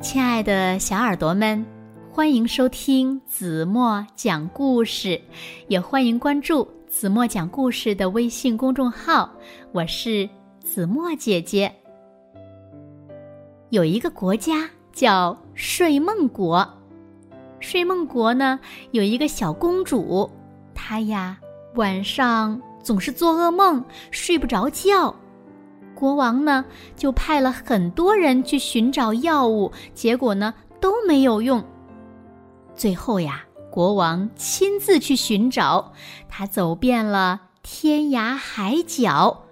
亲爱的小耳朵们，欢迎收听子墨讲故事，也欢迎关注子墨讲故事的微信公众号。我是子墨姐姐。有一个国家叫睡梦国，睡梦国呢有一个小公主，她呀晚上总是做噩梦，睡不着觉。国王呢，就派了很多人去寻找药物，结果呢都没有用。最后呀，国王亲自去寻找，他走遍了天涯海角，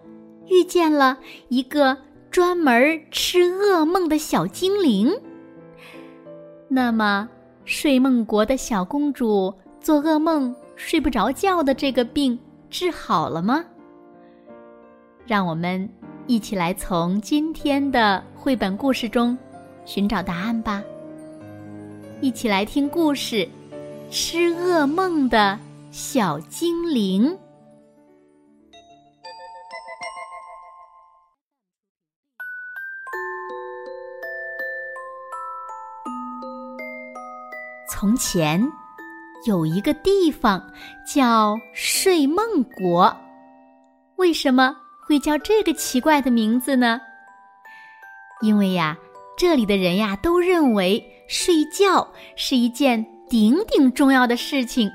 遇见了一个专门吃噩梦的小精灵。那么，睡梦国的小公主做噩梦睡不着觉的这个病治好了吗？让我们。一起来从今天的绘本故事中寻找答案吧。一起来听故事《吃噩梦的小精灵》。从前有一个地方叫睡梦国，为什么？会叫这个奇怪的名字呢？因为呀，这里的人呀都认为睡觉是一件顶顶重要的事情。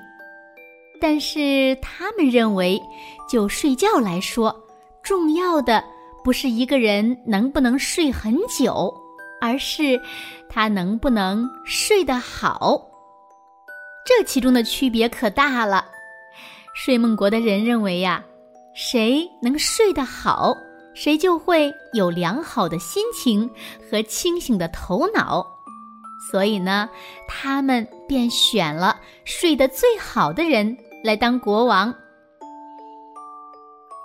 但是他们认为，就睡觉来说，重要的不是一个人能不能睡很久，而是他能不能睡得好。这其中的区别可大了。睡梦国的人认为呀。谁能睡得好，谁就会有良好的心情和清醒的头脑。所以呢，他们便选了睡得最好的人来当国王。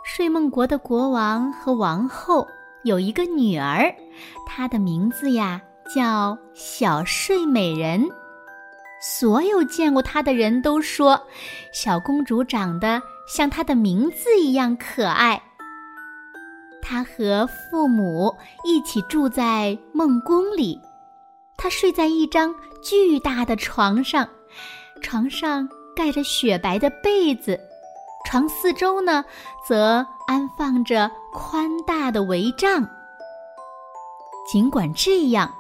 睡梦国的国王和王后有一个女儿，她的名字呀叫小睡美人。所有见过她的人都说，小公主长得。像她的名字一样可爱。她和父母一起住在梦宫里，她睡在一张巨大的床上，床上盖着雪白的被子，床四周呢则安放着宽大的帷帐。尽管这样，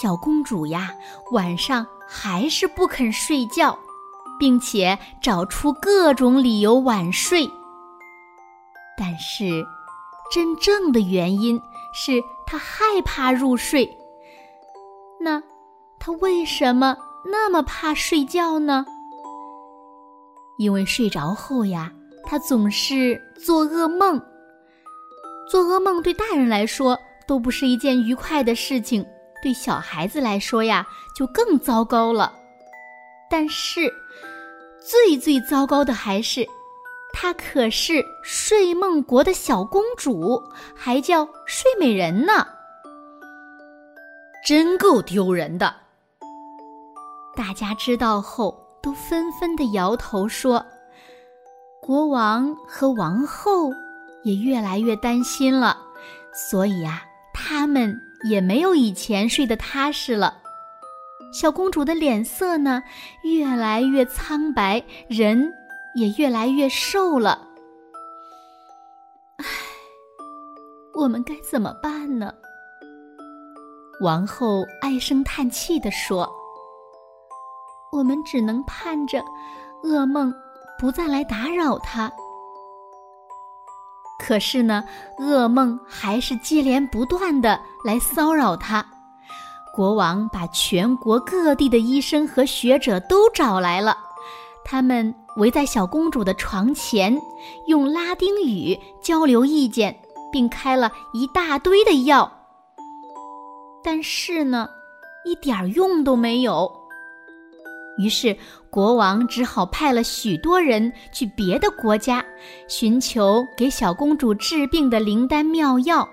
小公主呀晚上还是不肯睡觉。并且找出各种理由晚睡，但是真正的原因是他害怕入睡。那他为什么那么怕睡觉呢？因为睡着后呀，他总是做噩梦。做噩梦对大人来说都不是一件愉快的事情，对小孩子来说呀，就更糟糕了。但是。最最糟糕的还是，她可是睡梦国的小公主，还叫睡美人呢，真够丢人的。大家知道后都纷纷的摇头说，国王和王后也越来越担心了，所以啊，他们也没有以前睡得踏实了。小公主的脸色呢，越来越苍白，人也越来越瘦了。唉，我们该怎么办呢？王后唉声叹气地说：“我们只能盼着噩梦不再来打扰她。可是呢，噩梦还是接连不断的来骚扰她。”国王把全国各地的医生和学者都找来了，他们围在小公主的床前，用拉丁语交流意见，并开了一大堆的药。但是呢，一点用都没有。于是国王只好派了许多人去别的国家，寻求给小公主治病的灵丹妙药。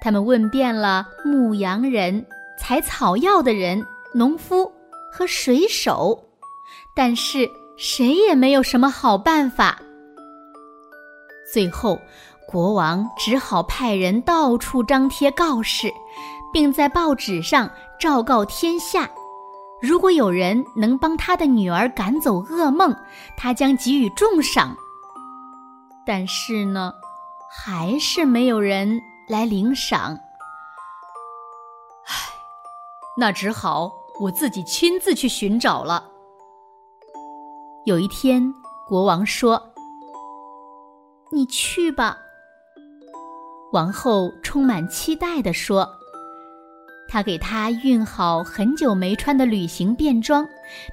他们问遍了牧羊人。采草药的人、农夫和水手，但是谁也没有什么好办法。最后，国王只好派人到处张贴告示，并在报纸上昭告天下：如果有人能帮他的女儿赶走噩梦，他将给予重赏。但是呢，还是没有人来领赏。那只好我自己亲自去寻找了。有一天，国王说：“你去吧。”王后充满期待地说：“她给他熨好很久没穿的旅行便装，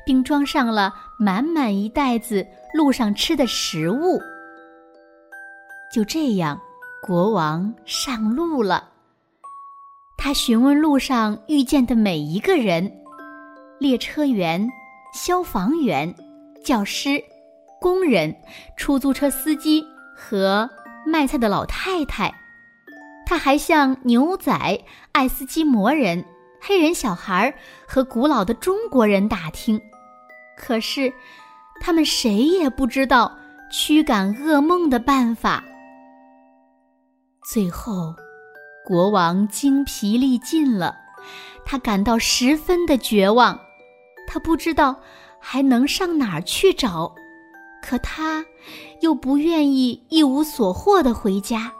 并装上了满满一袋子路上吃的食物。”就这样，国王上路了。他询问路上遇见的每一个人：列车员、消防员、教师、工人、出租车司机和卖菜的老太太。他还向牛仔、爱斯基摩人、黑人小孩和古老的中国人打听，可是他们谁也不知道驱赶噩梦的办法。最后，国王精疲力尽了，他感到十分的绝望，他不知道还能上哪儿去找，可他又不愿意一无所获的回家。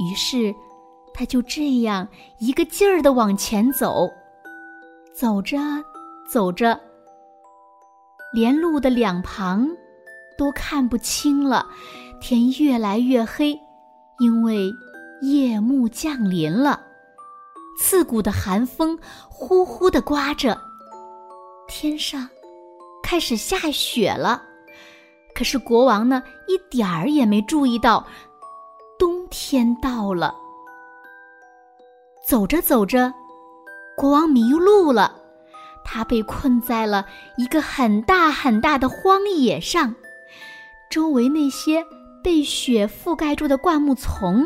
于是，他就这样一个劲儿的往前走，走着走着，连路的两旁都看不清了，天越来越黑，因为夜幕降临了，刺骨的寒风呼呼的刮着，天上开始下雪了。可是国王呢，一点儿也没注意到冬。天到了，走着走着，国王迷路了。他被困在了一个很大很大的荒野上，周围那些被雪覆盖住的灌木丛，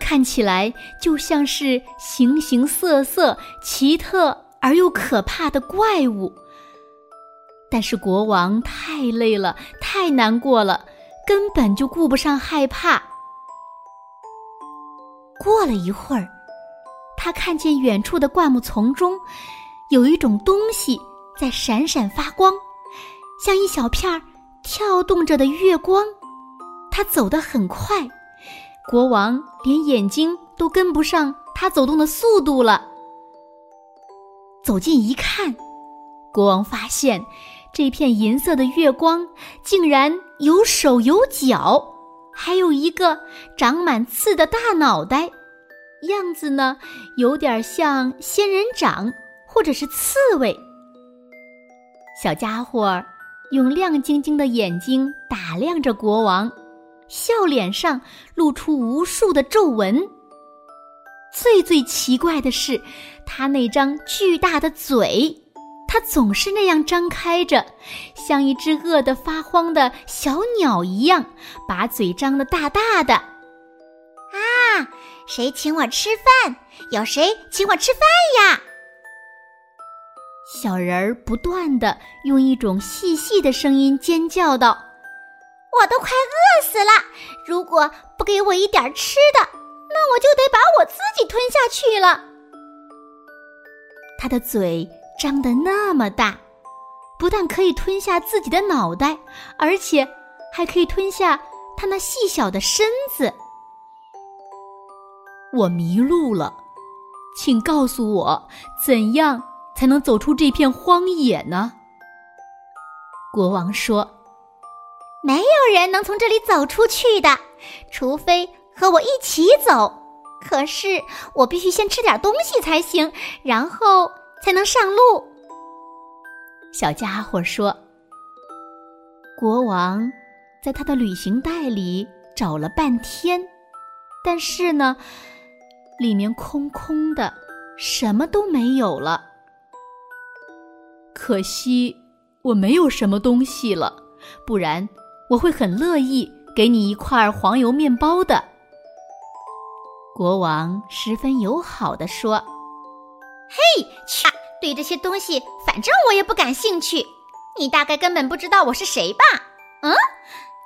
看起来就像是形形色色、奇特而又可怕的怪物。但是国王太累了，太难过了，根本就顾不上害怕。过了一会儿，他看见远处的灌木丛中有一种东西在闪闪发光，像一小片跳动着的月光。他走得很快，国王连眼睛都跟不上他走动的速度了。走近一看，国王发现这片银色的月光竟然有手有脚。还有一个长满刺的大脑袋，样子呢有点像仙人掌或者是刺猬。小家伙用亮晶晶的眼睛打量着国王，笑脸上露出无数的皱纹。最最奇怪的是，他那张巨大的嘴。它总是那样张开着，像一只饿得发慌的小鸟一样，把嘴张得大大的。啊，谁请我吃饭？有谁请我吃饭呀？小人儿不断的用一种细细的声音尖叫道：“我都快饿死了！如果不给我一点吃的，那我就得把我自己吞下去了。”他的嘴。张得那么大，不但可以吞下自己的脑袋，而且还可以吞下他那细小的身子。我迷路了，请告诉我，怎样才能走出这片荒野呢？国王说：“没有人能从这里走出去的，除非和我一起走。可是我必须先吃点东西才行，然后……”才能上路。小家伙说：“国王在他的旅行袋里找了半天，但是呢，里面空空的，什么都没有了。可惜我没有什么东西了，不然我会很乐意给你一块黄油面包的。”国王十分友好的说。嘿，去！对这些东西，反正我也不感兴趣。你大概根本不知道我是谁吧？嗯，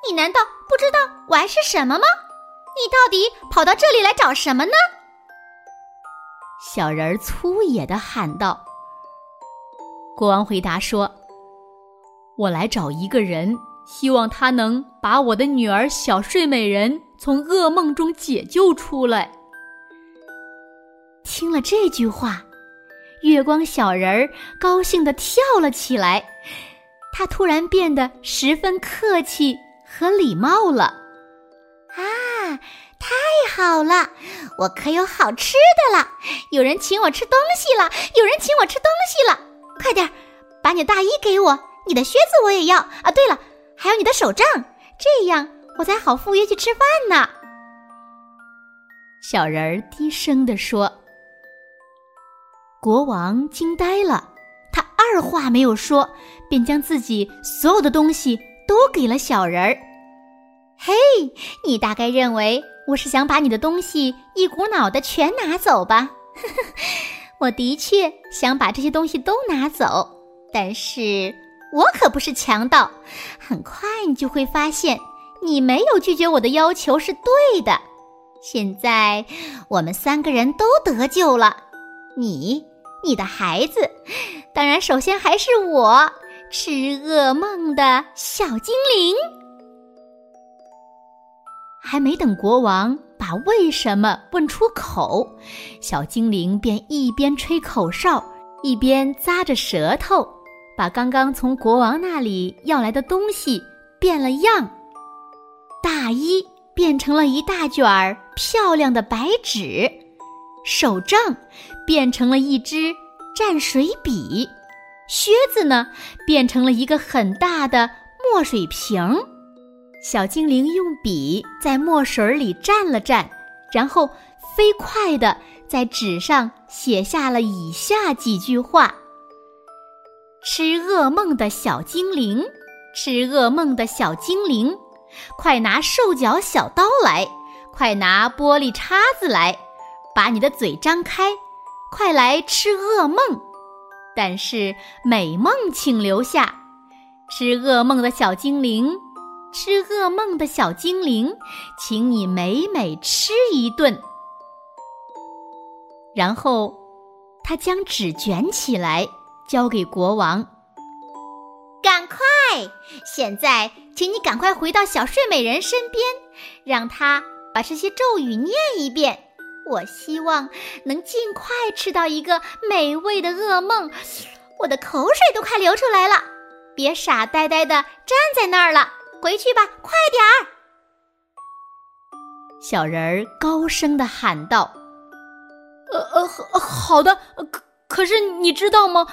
你难道不知道我还是什么吗？你到底跑到这里来找什么呢？小人儿粗野的喊道。国王回答说：“我来找一个人，希望他能把我的女儿小睡美人从噩梦中解救出来。”听了这句话，月光小人儿高兴的跳了起来，他突然变得十分客气和礼貌了。啊！太好了，我可有好吃的了！有人请我吃东西了，有人请我吃东西了！快点，把你大衣给我，你的靴子我也要啊！对了，还有你的手杖，这样我才好赴约去吃饭呢。小人儿低声地说。国王惊呆了，他二话没有说，便将自己所有的东西都给了小人儿。嘿，你大概认为我是想把你的东西一股脑的全拿走吧？我的确想把这些东西都拿走，但是我可不是强盗。很快你就会发现，你没有拒绝我的要求是对的。现在我们三个人都得救了，你、你的孩子，当然，首先还是我吃噩梦的小精灵。还没等国王把为什么问出口，小精灵便一边吹口哨，一边咂着舌头，把刚刚从国王那里要来的东西变了样。大衣变成了一大卷儿漂亮的白纸，手杖变成了一支蘸水笔，靴子呢变成了一个很大的墨水瓶。小精灵用笔在墨水里蘸了蘸，然后飞快地在纸上写下了以下几句话：“吃噩梦的小精灵，吃噩梦的小精灵，快拿兽脚小刀来，快拿玻璃叉子来，把你的嘴张开，快来吃噩梦。但是美梦请留下，吃噩梦的小精灵。”吃噩梦的小精灵，请你美美吃一顿。然后，他将纸卷起来，交给国王。赶快！现在，请你赶快回到小睡美人身边，让她把这些咒语念一遍。我希望能尽快吃到一个美味的噩梦。我的口水都快流出来了！别傻呆呆的站在那儿了。回去吧，快点儿！小人儿高声的喊道：“呃呃，好的。可可是你知道吗？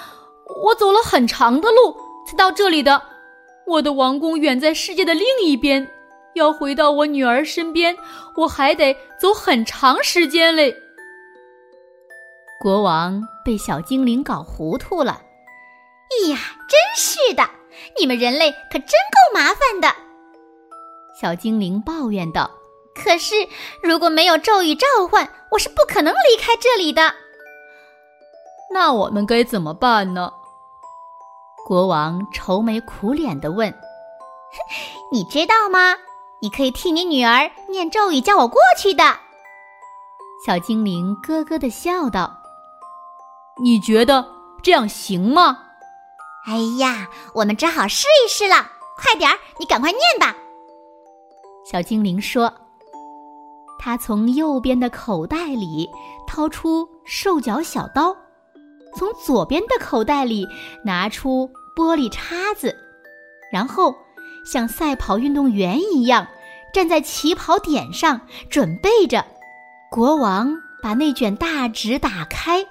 我走了很长的路才到这里的。我的王宫远在世界的另一边，要回到我女儿身边，我还得走很长时间嘞。”国王被小精灵搞糊涂了。哎呀，真是的！你们人类可真够麻烦的，小精灵抱怨道。可是如果没有咒语召唤，我是不可能离开这里的。那我们该怎么办呢？国王愁眉苦脸的问。你知道吗？你可以替你女儿念咒语，叫我过去的。小精灵咯咯的笑道。你觉得这样行吗？哎呀，我们只好试一试了。快点儿，你赶快念吧。小精灵说：“他从右边的口袋里掏出兽脚小刀，从左边的口袋里拿出玻璃叉子，然后像赛跑运动员一样站在起跑点上，准备着。国王把那卷大纸打开，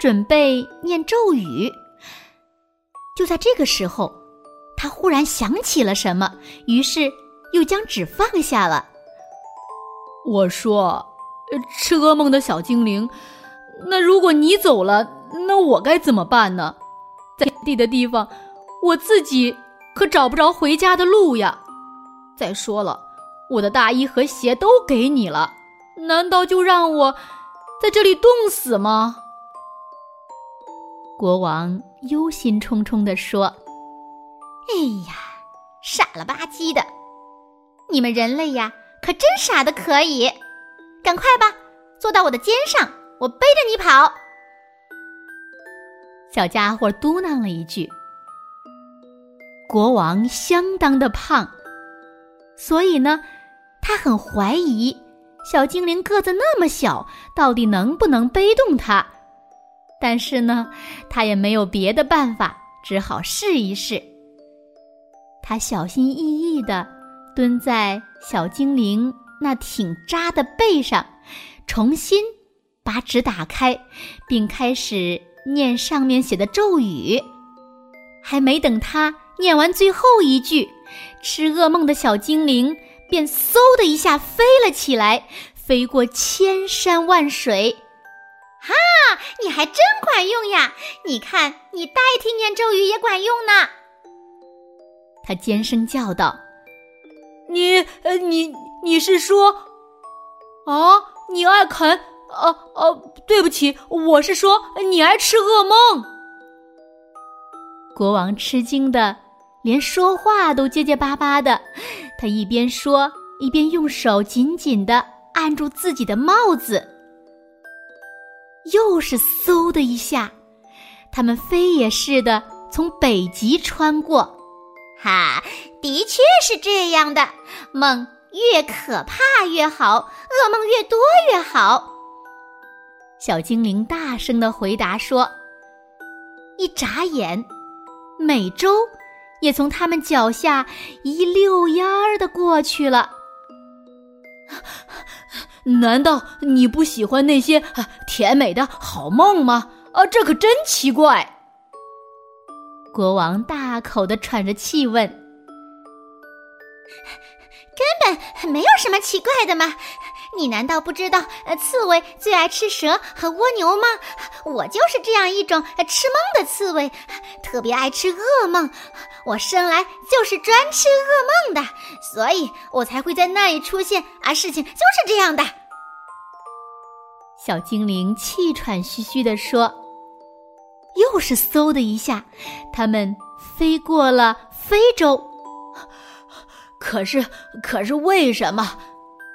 准备念咒语。”就在这个时候，他忽然想起了什么，于是又将纸放下了。我说：“吃噩梦的小精灵，那如果你走了，那我该怎么办呢？在地的地方，我自己可找不着回家的路呀。再说了，我的大衣和鞋都给你了，难道就让我在这里冻死吗？”国王忧心忡忡地说：“哎呀，傻了吧唧的！你们人类呀，可真傻的可以！赶快吧，坐到我的肩上，我我背着你跑。”小家伙嘟囔了一句：“国王相当的胖，所以呢，他很怀疑小精灵个子那么小，到底能不能背动它。但是呢，他也没有别的办法，只好试一试。他小心翼翼地蹲在小精灵那挺扎的背上，重新把纸打开，并开始。”念上面写的咒语，还没等他念完最后一句，吃噩梦的小精灵便嗖的一下飞了起来，飞过千山万水。哈，你还真管用呀！你看，你代替念咒语也管用呢。他尖声叫道：“你，呃，你，你是说，啊，你爱啃？”哦哦，对不起，我是说你爱吃噩梦。国王吃惊的连说话都结结巴巴的，他一边说一边用手紧紧的按住自己的帽子。又是嗖的一下，他们飞也似的从北极穿过。哈，的确是这样的，梦越可怕越好，噩梦越多越好。小精灵大声的回答说：“一眨眼，美洲也从他们脚下一溜烟儿的过去了。难道你不喜欢那些甜美的好梦吗？啊，这可真奇怪。”国王大口的喘着气问：“根本没有什么奇怪的嘛。”你难道不知道，呃，刺猬最爱吃蛇和蜗牛吗？我就是这样一种吃梦的刺猬，特别爱吃噩梦。我生来就是专吃噩梦的，所以我才会在那里出现。啊，事情就是这样的。小精灵气喘吁吁地说：“又是嗖的一下，他们飞过了非洲。可是，可是为什么？”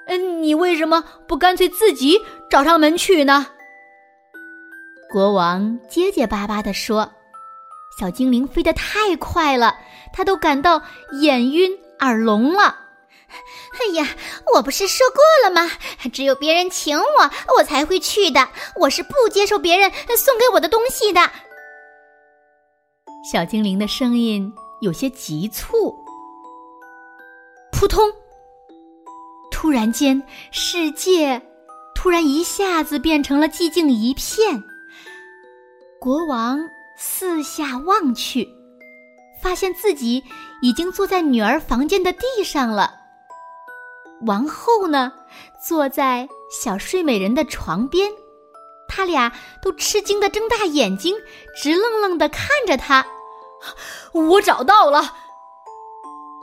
嗯，你为什么不干脆自己找上门去呢？国王结结巴巴地说：“小精灵飞得太快了，他都感到眼晕耳聋了。”哎呀，我不是说过了吗？只有别人请我，我才会去的。我是不接受别人送给我的东西的。小精灵的声音有些急促，扑通。突然间，世界突然一下子变成了寂静一片。国王四下望去，发现自己已经坐在女儿房间的地上了。王后呢，坐在小睡美人的床边，他俩都吃惊的睁大眼睛，直愣愣的看着他。我找到了！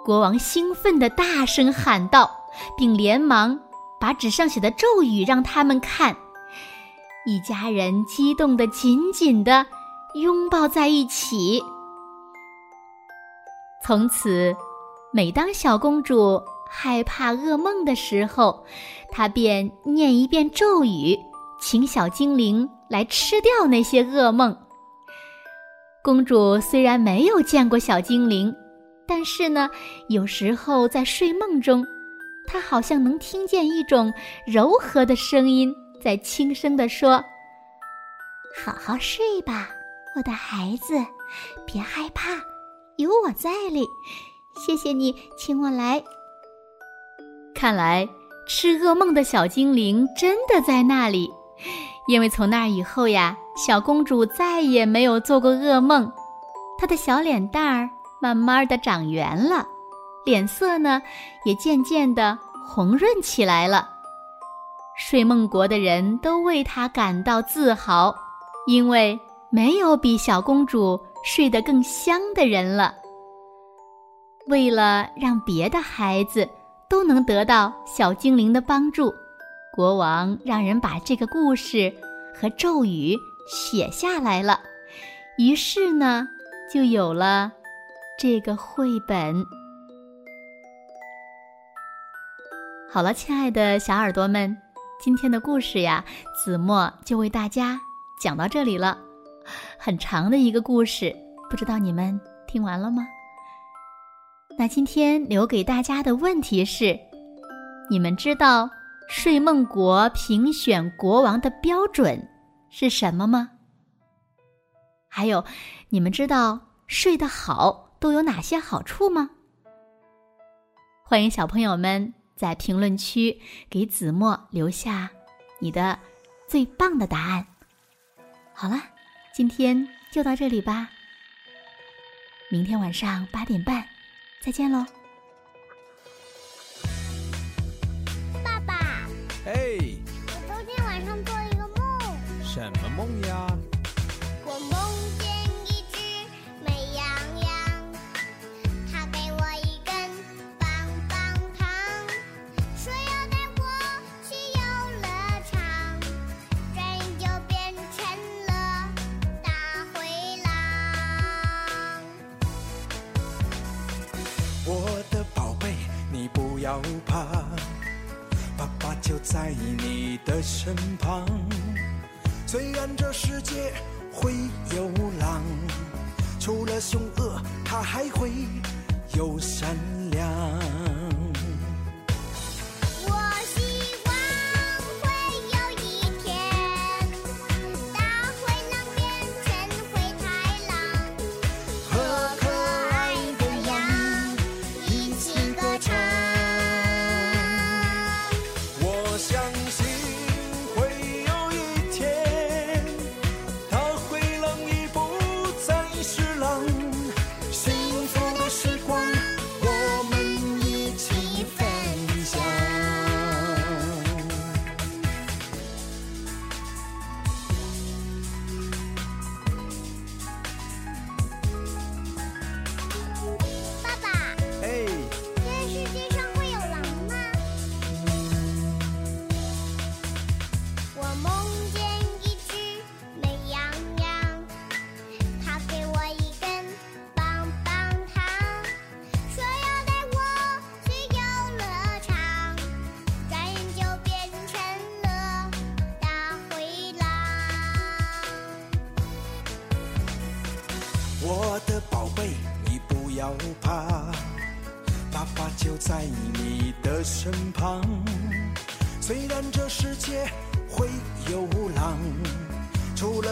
国王兴奋的大声喊道。并连忙把纸上写的咒语让他们看，一家人激动的紧紧的拥抱在一起。从此，每当小公主害怕噩梦的时候，她便念一遍咒语，请小精灵来吃掉那些噩梦。公主虽然没有见过小精灵，但是呢，有时候在睡梦中。他好像能听见一种柔和的声音在轻声地说：“好好睡吧，我的孩子，别害怕，有我在哩。谢谢你请我来。”看来吃噩梦的小精灵真的在那里，因为从那以后呀，小公主再也没有做过噩梦，她的小脸蛋儿慢慢的长圆了。脸色呢，也渐渐的红润起来了。睡梦国的人都为她感到自豪，因为没有比小公主睡得更香的人了。为了让别的孩子都能得到小精灵的帮助，国王让人把这个故事和咒语写下来了。于是呢，就有了这个绘本。好了，亲爱的小耳朵们，今天的故事呀，子墨就为大家讲到这里了。很长的一个故事，不知道你们听完了吗？那今天留给大家的问题是：你们知道睡梦国评选国王的标准是什么吗？还有，你们知道睡得好都有哪些好处吗？欢迎小朋友们在评论区给子墨留下你的最棒的答案。好了，今天就到这里吧。明天晚上八点半。再见喽，爸爸。哎，我昨天晚上做了一个梦。什么梦呀？要怕，爸爸就在你的身旁。虽然这世界会有狼，除了凶恶，他还会有善良。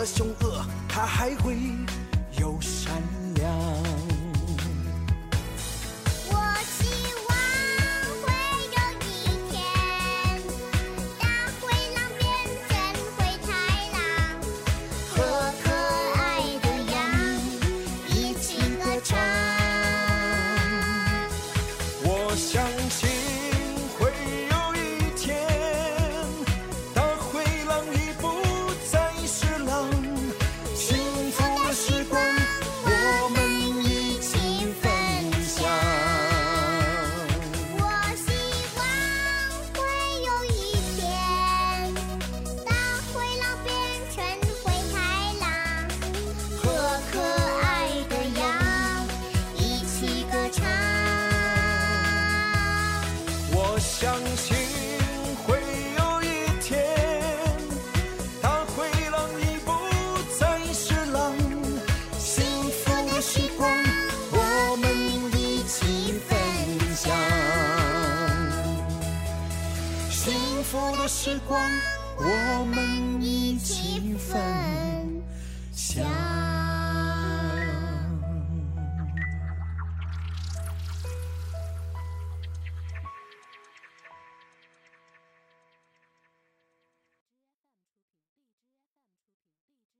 凶恶，它还会有善良。